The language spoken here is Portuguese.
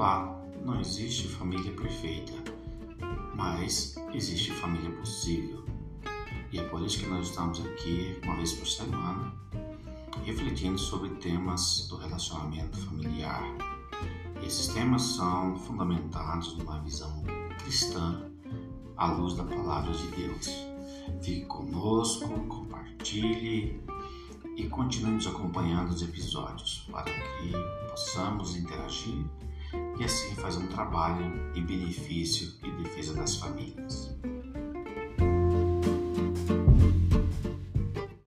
Olá, não existe família perfeita, mas existe família possível. E é por isso que nós estamos aqui uma vez por semana refletindo sobre temas do relacionamento familiar. Esses temas são fundamentados numa visão cristã à luz da palavra de Deus. Fique conosco, compartilhe e continue nos acompanhando os episódios para que possamos interagir e assim fazer um trabalho em benefício e defesa das famílias.